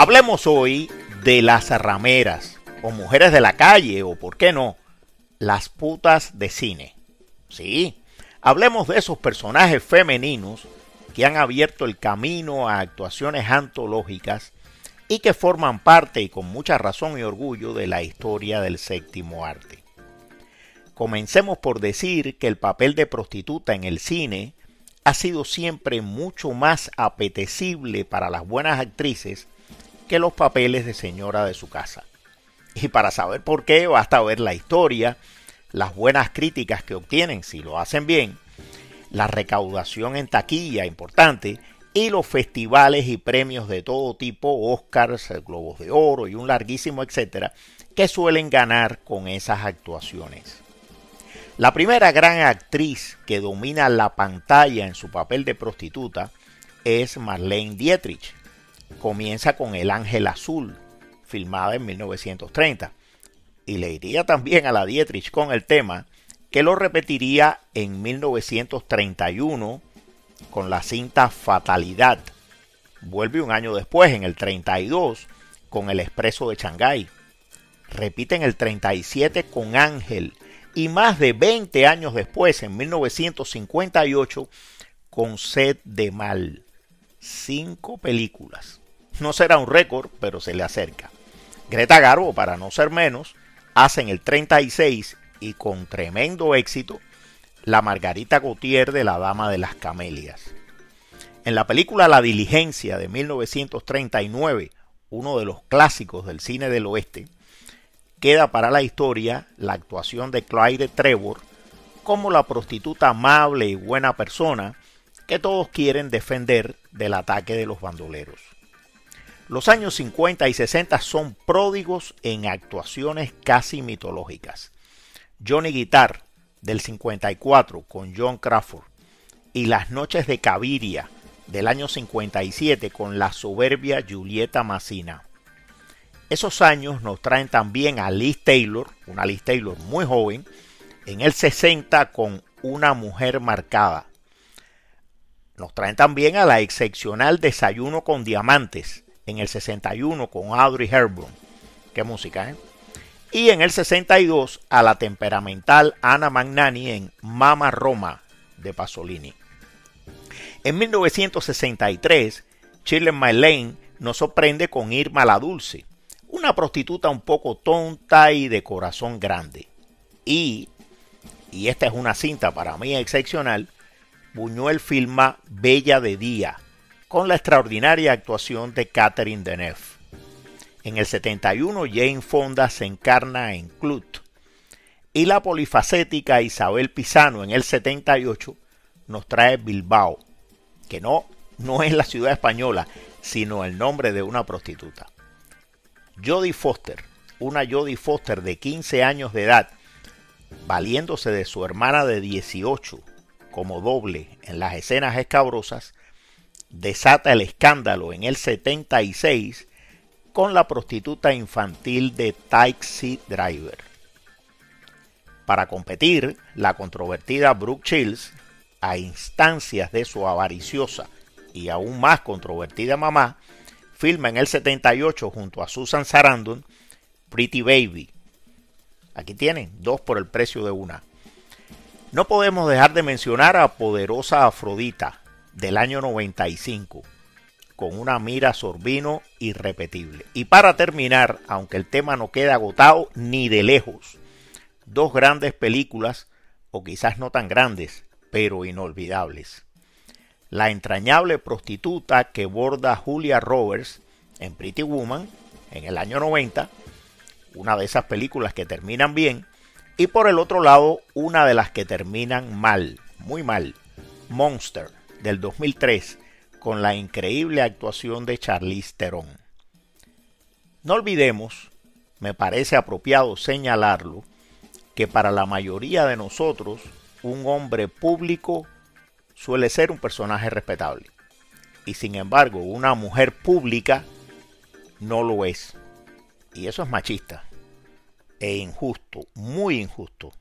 Hablemos hoy de las rameras, o mujeres de la calle, o por qué no, las putas de cine. Sí, hablemos de esos personajes femeninos que han abierto el camino a actuaciones antológicas y que forman parte y con mucha razón y orgullo de la historia del séptimo arte. Comencemos por decir que el papel de prostituta en el cine ha sido siempre mucho más apetecible para las buenas actrices que los papeles de señora de su casa. Y para saber por qué, basta ver la historia, las buenas críticas que obtienen si lo hacen bien, la recaudación en taquilla importante y los festivales y premios de todo tipo, Oscars, Globos de Oro y un larguísimo etcétera, que suelen ganar con esas actuaciones. La primera gran actriz que domina la pantalla en su papel de prostituta es Marlene Dietrich. Comienza con El Ángel Azul, filmada en 1930, y le iría también a la Dietrich con el tema que lo repetiría en 1931 con la cinta Fatalidad. Vuelve un año después, en el 32, con El Expreso de Shanghái. Repite en el 37 con Ángel y más de 20 años después, en 1958, con Sed de Mal. Cinco películas. No será un récord, pero se le acerca. Greta Garbo, para no ser menos, hace en el 36 y con tremendo éxito la Margarita Gautier de la Dama de las Camelias. En la película La Diligencia de 1939, uno de los clásicos del cine del oeste, queda para la historia la actuación de Clyde Trevor como la prostituta amable y buena persona que todos quieren defender del ataque de los bandoleros. Los años 50 y 60 son pródigos en actuaciones casi mitológicas. Johnny Guitar del 54 con John Crawford y Las noches de Caviria del año 57 con la soberbia Julieta Massina. Esos años nos traen también a Liz Taylor, una Liz Taylor muy joven, en el 60 con Una mujer marcada. Nos traen también a la excepcional Desayuno con Diamantes en el 61 con Audrey Hepburn. Qué música, ¿eh? y en el 62 a la temperamental Anna Magnani en Mama Roma de Pasolini. En 1963, Shirley MacLaine nos sorprende con Irma la Dulce, una prostituta un poco tonta y de corazón grande. Y, y esta es una cinta para mí excepcional, Buñuel filma Bella de Día, con la extraordinaria actuación de Catherine Deneuve. En el 71 Jane Fonda se encarna en Clut y la polifacética Isabel Pisano en el 78 nos trae Bilbao, que no, no es la ciudad española, sino el nombre de una prostituta. Jodie Foster, una Jodie Foster de 15 años de edad, valiéndose de su hermana de 18 como doble en las escenas escabrosas, desata el escándalo en el 76 con la prostituta infantil de Taxi Driver. Para competir, la controvertida Brooke Shields, a instancias de su avariciosa y aún más controvertida mamá, filma en el 78 junto a Susan Sarandon Pretty Baby. Aquí tienen, dos por el precio de una. No podemos dejar de mencionar a Poderosa Afrodita del año 95 con una mira sorbino irrepetible. Y para terminar, aunque el tema no queda agotado ni de lejos, dos grandes películas, o quizás no tan grandes, pero inolvidables. La entrañable prostituta que borda Julia Roberts en Pretty Woman en el año 90, una de esas películas que terminan bien, y por el otro lado, una de las que terminan mal, muy mal, Monster del 2003, con la increíble actuación de Charlize Theron. No olvidemos, me parece apropiado señalarlo, que para la mayoría de nosotros un hombre público suele ser un personaje respetable. Y sin embargo, una mujer pública no lo es. Y eso es machista. E injusto, muy injusto.